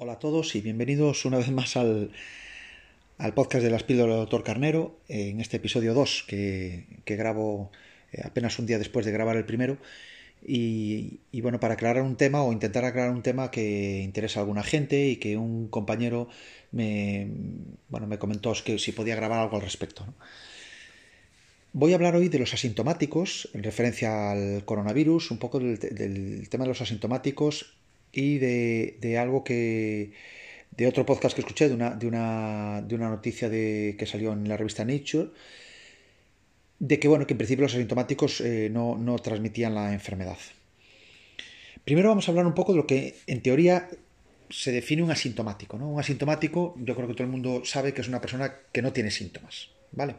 Hola a todos y bienvenidos una vez más al, al podcast de las píldoras del doctor Carnero, en este episodio 2 que, que grabo eh, apenas un día después de grabar el primero. Y, bueno, para aclarar un tema o intentar aclarar un tema que interesa a alguna gente y que un compañero me, bueno, me comentó que si podía grabar algo al respecto. Voy a hablar hoy de los asintomáticos en referencia al coronavirus, un poco del tema de los asintomáticos y de, de, algo que de otro podcast que escuché de una, de una, de una noticia de, que salió en la revista Nature de que bueno que en principio los asintomáticos eh, no, no transmitían la enfermedad primero vamos a hablar un poco de lo que en teoría se define un asintomático ¿no? un asintomático yo creo que todo el mundo sabe que es una persona que no tiene síntomas vale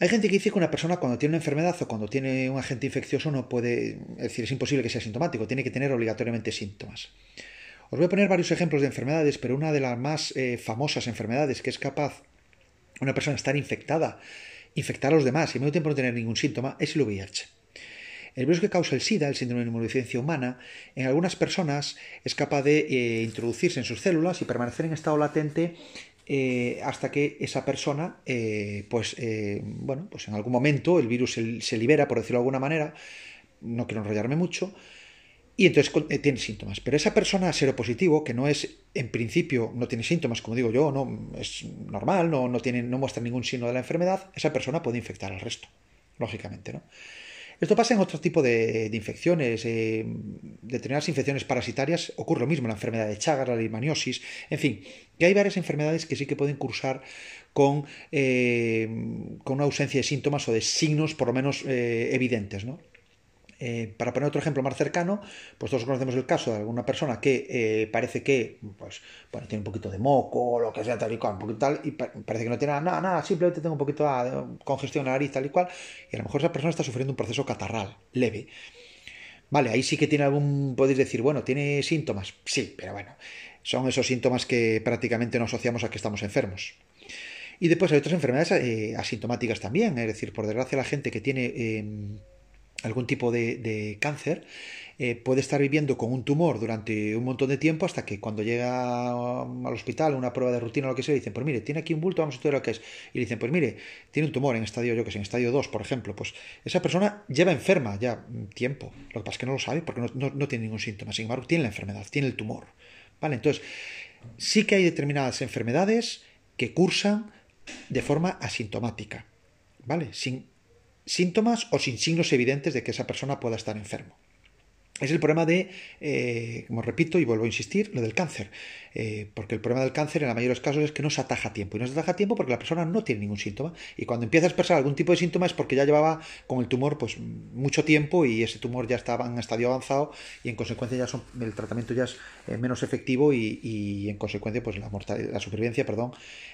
hay gente que dice que una persona cuando tiene una enfermedad o cuando tiene un agente infeccioso no puede, es decir, es imposible que sea sintomático, tiene que tener obligatoriamente síntomas. Os voy a poner varios ejemplos de enfermedades, pero una de las más eh, famosas enfermedades que es capaz una persona estar infectada, infectar a los demás y mismo tiempo no tener ningún síntoma es el VIH. El virus que causa el SIDA, el síndrome de inmunodeficiencia humana, en algunas personas es capaz de eh, introducirse en sus células y permanecer en estado latente eh, hasta que esa persona, eh, pues, eh, bueno, pues en algún momento el virus se, libera, por decirlo de alguna manera, no quiero enrollarme mucho, y entonces tiene síntomas. Pero esa persona seropositivo, que no es, en principio, no tiene síntomas, como digo yo, no es normal, no, no, tiene, no muestra ningún signo de la enfermedad, esa persona puede infectar al resto, lógicamente, ¿no? Esto pasa en otro tipo de, de infecciones, eh, determinadas infecciones parasitarias, ocurre lo mismo, la enfermedad de Chagas, la leishmaniosis, en fin, que hay varias enfermedades que sí que pueden cursar con, eh, con una ausencia de síntomas o de signos por lo menos eh, evidentes, ¿no? Eh, para poner otro ejemplo más cercano, pues todos conocemos el caso de alguna persona que eh, parece que pues, bueno, tiene un poquito de moco lo que sea, tal y cual, un poquito tal, y pa parece que no tiene nada, nada, simplemente tengo un poquito de congestión en la nariz, tal y cual, y a lo mejor esa persona está sufriendo un proceso catarral leve. Vale, ahí sí que tiene algún, podéis decir, bueno, ¿tiene síntomas? Sí, pero bueno, son esos síntomas que prácticamente no asociamos a que estamos enfermos. Y después hay otras enfermedades eh, asintomáticas también, es decir, por desgracia la gente que tiene eh, algún tipo de, de cáncer, eh, puede estar viviendo con un tumor durante un montón de tiempo hasta que cuando llega al hospital, una prueba de rutina o lo que sea, dicen, pues mire, tiene aquí un bulto, vamos a estudiar lo que es. Y dicen, pues mire, tiene un tumor en estadio, yo que sé, en estadio 2, por ejemplo. Pues esa persona lleva enferma ya tiempo. Lo que pasa es que no lo sabe porque no, no, no tiene ningún síntoma. Sin embargo, tiene la enfermedad, tiene el tumor. ¿Vale? Entonces, sí que hay determinadas enfermedades que cursan de forma asintomática. ¿Vale? Sin síntomas o sin signos evidentes de que esa persona pueda estar enfermo. Es el problema de, eh, como repito y vuelvo a insistir, lo del cáncer. Eh, porque el problema del cáncer en la mayoría de los casos es que no se ataja tiempo. Y no se ataja tiempo porque la persona no tiene ningún síntoma. Y cuando empieza a expresar algún tipo de síntoma es porque ya llevaba con el tumor pues mucho tiempo y ese tumor ya estaba en estadio avanzado y en consecuencia ya son, el tratamiento ya es eh, menos efectivo y, y, en consecuencia pues la, la supervivencia perdón,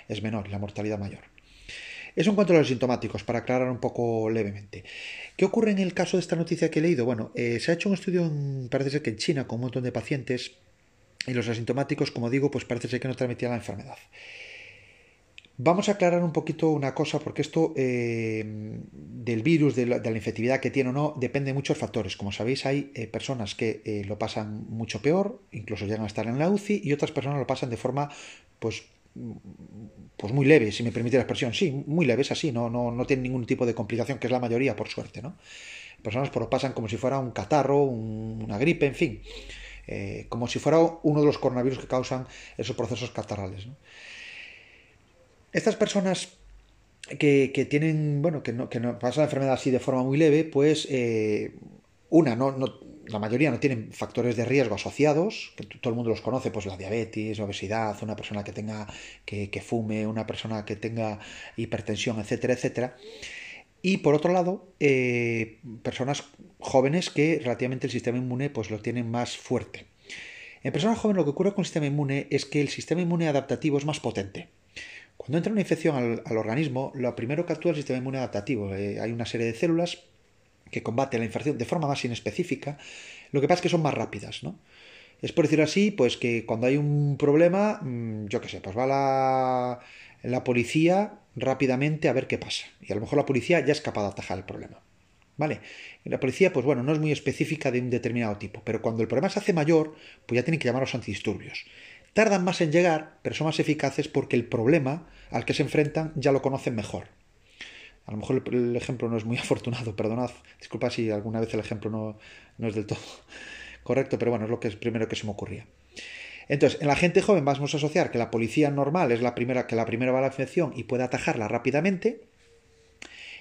es menor y la mortalidad mayor. Eso en cuanto a los sintomáticos, para aclarar un poco levemente. ¿Qué ocurre en el caso de esta noticia que he leído? Bueno, eh, se ha hecho un estudio, parece ser que en China, con un montón de pacientes, y los asintomáticos, como digo, pues parece ser que no transmitían la enfermedad. Vamos a aclarar un poquito una cosa, porque esto eh, del virus, de la, infectividad que tiene o no, depende de muchos factores. Como sabéis, hay eh, personas que lo pasan mucho peor, incluso llegan a estar en la UCI, y otras personas lo pasan de forma, pues, pues muy leve, si me permite la expresión. Sí, muy leve, es así, no, no, no tiene ningún tipo de complicación, que es la mayoría, por suerte, ¿no? Personas pues, lo pasan como si fuera un catarro, un, una gripe, en fin. Eh, como si fuera uno de los coronavirus que causan esos procesos catarrales. Estas personas que, que, tienen, bueno, que no, que no pasan la enfermedad así de forma muy leve, pues eh, una, no, no, la mayoría no tienen factores de riesgo asociados, que todo el mundo los conoce, pues la diabetes, la obesidad, una persona que tenga, que, fume, una persona que tenga hipertensión, etcétera, etcétera. Y por otro lado, eh, personas jóvenes que relativamente el sistema inmune pues lo tienen más fuerte. En personas jóvenes lo que ocurre con el sistema inmune es que el sistema inmune adaptativo es más potente. Cuando entra una infección al, al organismo, lo primero que actúa es el sistema inmune adaptativo. Eh, hay una serie de células que combaten la infección de forma más inespecífica, lo que pasa es que son más rápidas, ¿no? Es por decir así, pues que cuando hay un problema, mmm, yo qué sé, pues va la, la policía rápidamente a ver qué pasa. Y a lo mejor la policía ya es capaz de atajar el problema. ¿Vale? La policía, pues bueno, no es muy específica de un determinado tipo, pero cuando el problema se hace mayor, pues ya tienen que llamar a los antidisturbios. Tardan más en llegar, pero son más eficaces porque el problema al que se enfrentan ya lo conocen mejor. A lo mejor el, ejemplo no es muy afortunado, perdonad, disculpa si alguna vez el ejemplo no, no es del todo correcto, pero bueno, es lo que es primero que se me ocurría. Entonces, en la gente joven vamos a asociar que la policía normal es la primera que la primera va a la infección y puede atajarla rápidamente.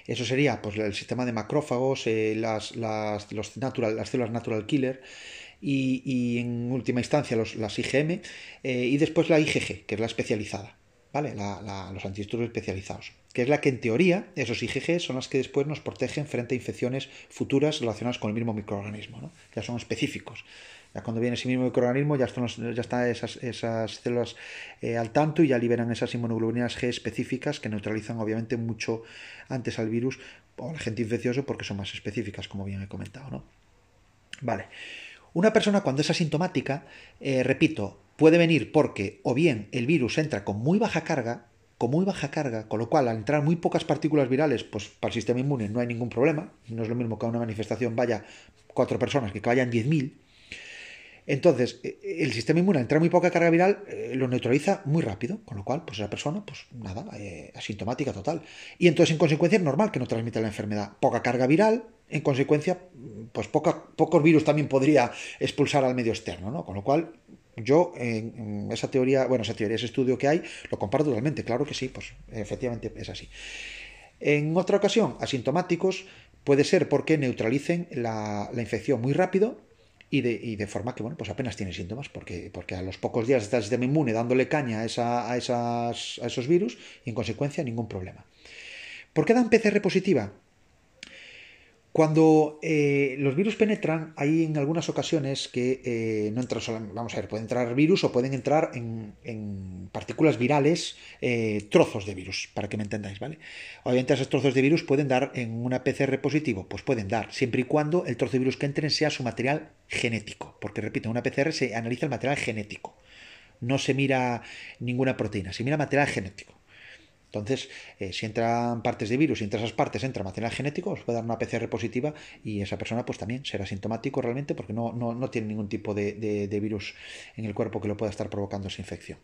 Eso sería pues, el sistema de macrófagos, eh, las, las, los natural, las células natural killer y, y en última instancia las IgM eh, y después la IgG, que es la especializada. ¿Vale? los antidisturbios especializados, que es la que en teoría, esos IgG son las que después nos protegen frente a infecciones futuras relacionadas con el mismo microorganismo, ¿no? ya son específicos. Ya cuando viene ese mismo microorganismo ya están, ya están esas, esas células eh, al tanto y ya liberan esas inmunoglobulinas G específicas que neutralizan obviamente mucho antes al virus o al agente infeccioso porque son más específicas, como bien he comentado. ¿no? Vale. Una persona cuando es asintomática, eh, repito, puede venir porque o bien el virus entra con muy baja carga, con muy baja carga, con lo cual al entrar muy pocas partículas virales, pues para el sistema inmune no hay ningún problema, no es lo mismo que a una manifestación vaya cuatro personas que que vayan 10.000, entonces, e, el sistema inmune, al entrar muy poca carga viral, eh, lo neutraliza muy rápido, con lo cual, pues esa persona, pues nada, eh, asintomática total. Y entonces, en consecuencia, es normal que no transmita la enfermedad. Poca carga viral, en consecuencia, pues pocos virus también podría expulsar al medio externo, ¿no? Con lo cual, yo, en, esa teoría, bueno, esa teoría, ese estudio que hay, lo comparto totalmente, claro que sí, pues efectivamente es así. En otra ocasión, asintomáticos, puede ser porque neutralicen la infección muy rápido y de, forma que, bueno, pues apenas tiene síntomas, porque, porque a los pocos días está el sistema inmune dándole caña a, a esos virus y en consecuencia ningún problema. ¿Por qué dan PCR positiva? Cuando eh, los virus penetran, hay en algunas ocasiones que eh, no entran solamente, vamos a ver, pueden entrar virus o pueden entrar en, partículas virales, eh, trozos de virus, para que me entendáis, ¿vale? Obviamente esos trozos de virus pueden dar en una PCR positivo, pues pueden dar, siempre y cuando el trozo de virus que entren sea su material genético, porque repito, en una PCR se analiza el material genético, no se mira ninguna proteína, se mira material genético. Entonces, eh, si entran partes de virus y entre esas partes entra material genético, os puede dar una PCR positiva y esa persona pues también será sintomático realmente porque no, no, tiene ningún tipo de, virus en el cuerpo que lo pueda estar provocando esa infección.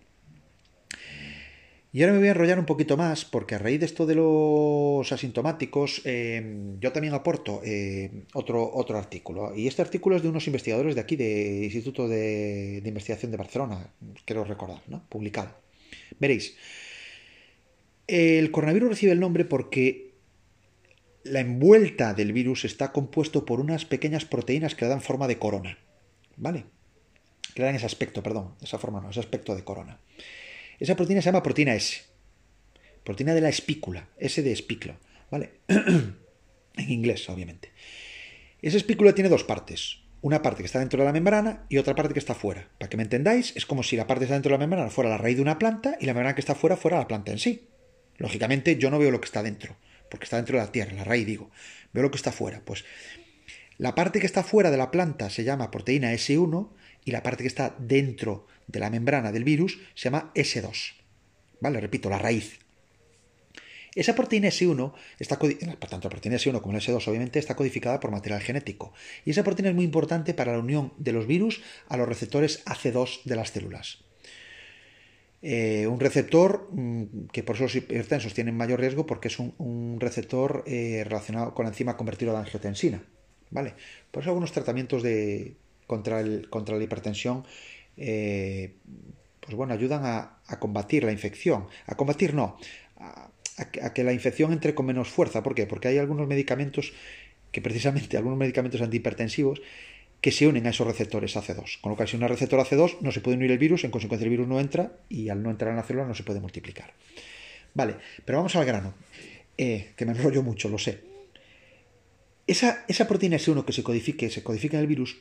Y ahora me voy a enrollar un poquito más, porque a raíz de esto de los asintomáticos, eh, yo también aporto eh, otro, otro artículo. Y este artículo es de unos investigadores de aquí, del Instituto de, de Investigación de Barcelona, quiero recordar, ¿no? publicado. Veréis, el coronavirus recibe el nombre porque la envuelta del virus está compuesto por unas pequeñas proteínas que le dan forma de corona. ¿Vale? Que le dan ese aspecto, perdón, esa forma no, ese aspecto de corona. Esa proteína se llama proteína S. Proteína de la espícula, S de espículo, ¿vale? en inglés, obviamente. Esa espícula tiene dos partes. Una parte que está dentro de la membrana y otra parte que está fuera. Para que me entendáis, es como si la parte que está dentro de la membrana fuera la raíz de una planta y la membrana que está fuera fuera la planta en sí. Lógicamente yo no veo lo que está dentro, porque está dentro de la tierra, la raíz digo. Veo lo que está fuera. Pues la parte que está fuera de la planta se llama proteína S1 y la parte que está dentro de la membrana del virus se llama S2. ¿Vale? Repito, la raíz. Esa proteína S1, está por tanto la proteína S1 como la S2 obviamente está codificada por material genético. Y esa proteína es muy importante para la unión de los virus a los receptores AC2 de las células. Eh, un receptor mm, que por eso los hipertensos tienen mayor riesgo porque es un, receptor eh, relacionado con la enzima convertido a angiotensina. ¿vale? Por eso algunos tratamientos de, contra, el, contra la hipertensión eh, pues bueno, ayudan a, combatir la infección. A combatir no, a, a, que la infección entre con menos fuerza. ¿Por qué? Porque hay algunos medicamentos que precisamente, algunos medicamentos antihipertensivos, que se unen a esos receptores AC2. Con lo cual, si un receptor AC2 no se puede unir el virus, en consecuencia el virus no entra y al no entrar en la célula no se puede multiplicar. Vale, pero vamos al grano, eh, que me enrollo mucho, lo sé. Esa, esa proteína S1 que se codifique, se codifica en el virus,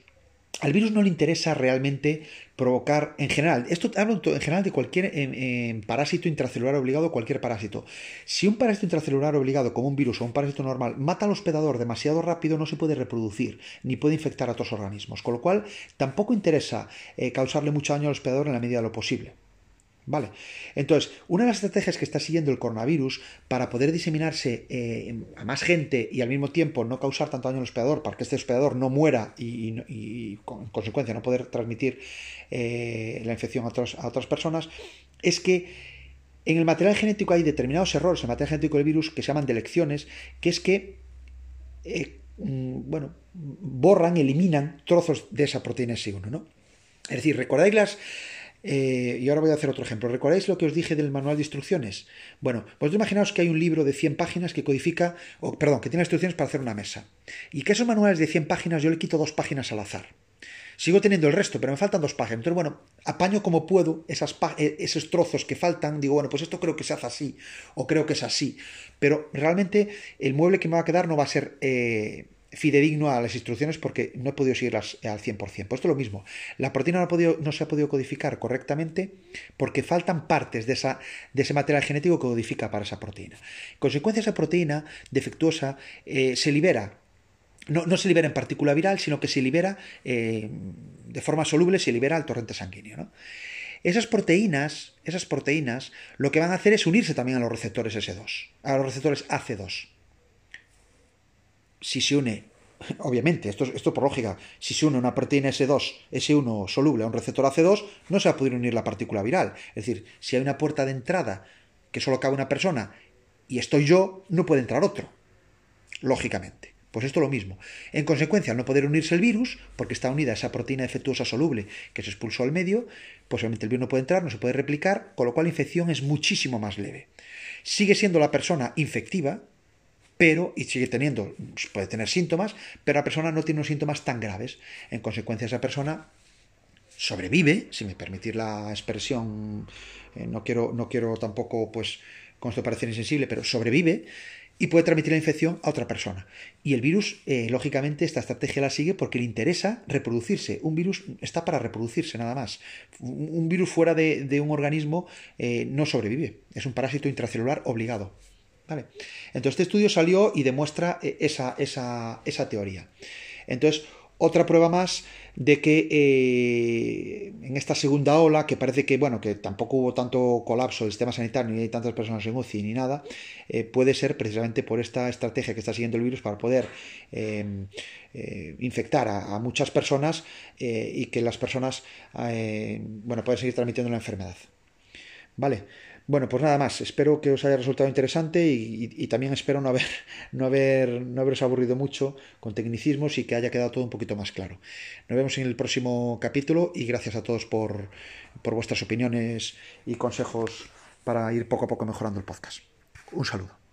al virus no le interesa realmente provocar, en general, esto hablo en general de cualquier parásito intracelular obligado, cualquier parásito. Si un parásito intracelular obligado, como un virus o un parásito normal, mata al hospedador demasiado rápido, no se puede reproducir, ni puede infectar a otros organismos. Con lo cual, tampoco interesa eh, causarle mucho daño al hospedador en la medida de lo posible. Vale. Entonces, una de las estrategias que está siguiendo el coronavirus para poder diseminarse eh, a más gente y al mismo tiempo no causar tanto daño al hospedador, para que este hospedador no muera y, con, en consecuencia no poder transmitir eh, la infección a, otras personas, es que en el material genético hay determinados errores en el material genético del virus que se llaman delecciones, que es que eh, mm, bueno, borran, eliminan trozos de esa proteína S1, ¿no? Es decir, ¿recordáis las, eh, y ahora voy a hacer otro ejemplo. ¿Recordáis lo que os dije del manual de instrucciones? Bueno, vosotros imaginaos que hay un libro de 100 páginas que codifica, o perdón, que tiene instrucciones para hacer una mesa. Y que esos manuales de 100 páginas yo le quito dos páginas al azar. Sigo teniendo el resto, pero me faltan dos páginas. Entonces, bueno, apaño como puedo eh, esos trozos que faltan. Digo, bueno, pues esto creo que se hace así, o creo que es así. Pero realmente el mueble que me va a quedar no va a ser... Eh, fidedigno a las instrucciones porque no he podido seguirlas al 100%. Pues esto es lo mismo. La proteína no, podido, no, se ha podido codificar correctamente porque faltan partes de, ese material genético que codifica para esa proteína. En consecuencia, esa proteína defectuosa eh, se libera. No, no, se libera en partícula viral, sino que se libera eh, de forma soluble, se libera al torrente sanguíneo. Esas proteínas, esas proteínas, lo que van a hacer es unirse también a los receptores S2, a los receptores AC2 si se une, obviamente, esto, esto por lógica, si se une una proteína S2, S1 soluble a un receptor AC2, no se va a poder unir la partícula viral. Es decir, si hay una puerta de entrada que solo cabe una persona y estoy yo, no puede entrar otro, lógicamente. Pues esto es lo mismo. En consecuencia, al no poder unirse el virus, porque está unida a esa proteína defectuosa soluble que se expulsó al medio, pues el virus no puede entrar, no se puede replicar, con lo cual la infección es muchísimo más leve. Sigue siendo la persona infectiva, pero, y sigue teniendo, puede tener síntomas, pero la persona no tiene unos síntomas tan graves. En consecuencia, esa persona sobrevive, si me permitir la expresión, eh, no, quiero, no quiero tampoco, pues, con esto parecer insensible, pero sobrevive y puede transmitir la infección a otra persona. Y el virus, eh, lógicamente, esta estrategia la sigue porque le interesa reproducirse. Un virus está para reproducirse nada más. Un virus fuera de, un organismo eh, no sobrevive. Es un parásito intracelular obligado. Entonces este estudio salió y demuestra eh, esa, teoría. Entonces, otra prueba más de que eh, en esta segunda ola, que parece que, bueno, que tampoco hubo tanto colapso del sistema sanitario, ni hay tantas personas en UCI, ni nada, eh, puede ser precisamente por esta estrategia que está siguiendo el virus para poder infectar a, muchas personas y que las personas, bueno, puedan seguir transmitiendo la enfermedad. ¿Vale? Bueno, pues nada más. Espero que os haya resultado interesante y, también espero no haber, no haber, no haberos aburrido mucho con tecnicismos y que haya quedado todo un poquito más claro. Nos vemos en el próximo capítulo y gracias a todos por, por vuestras opiniones y consejos para ir poco a poco mejorando el podcast. Un saludo.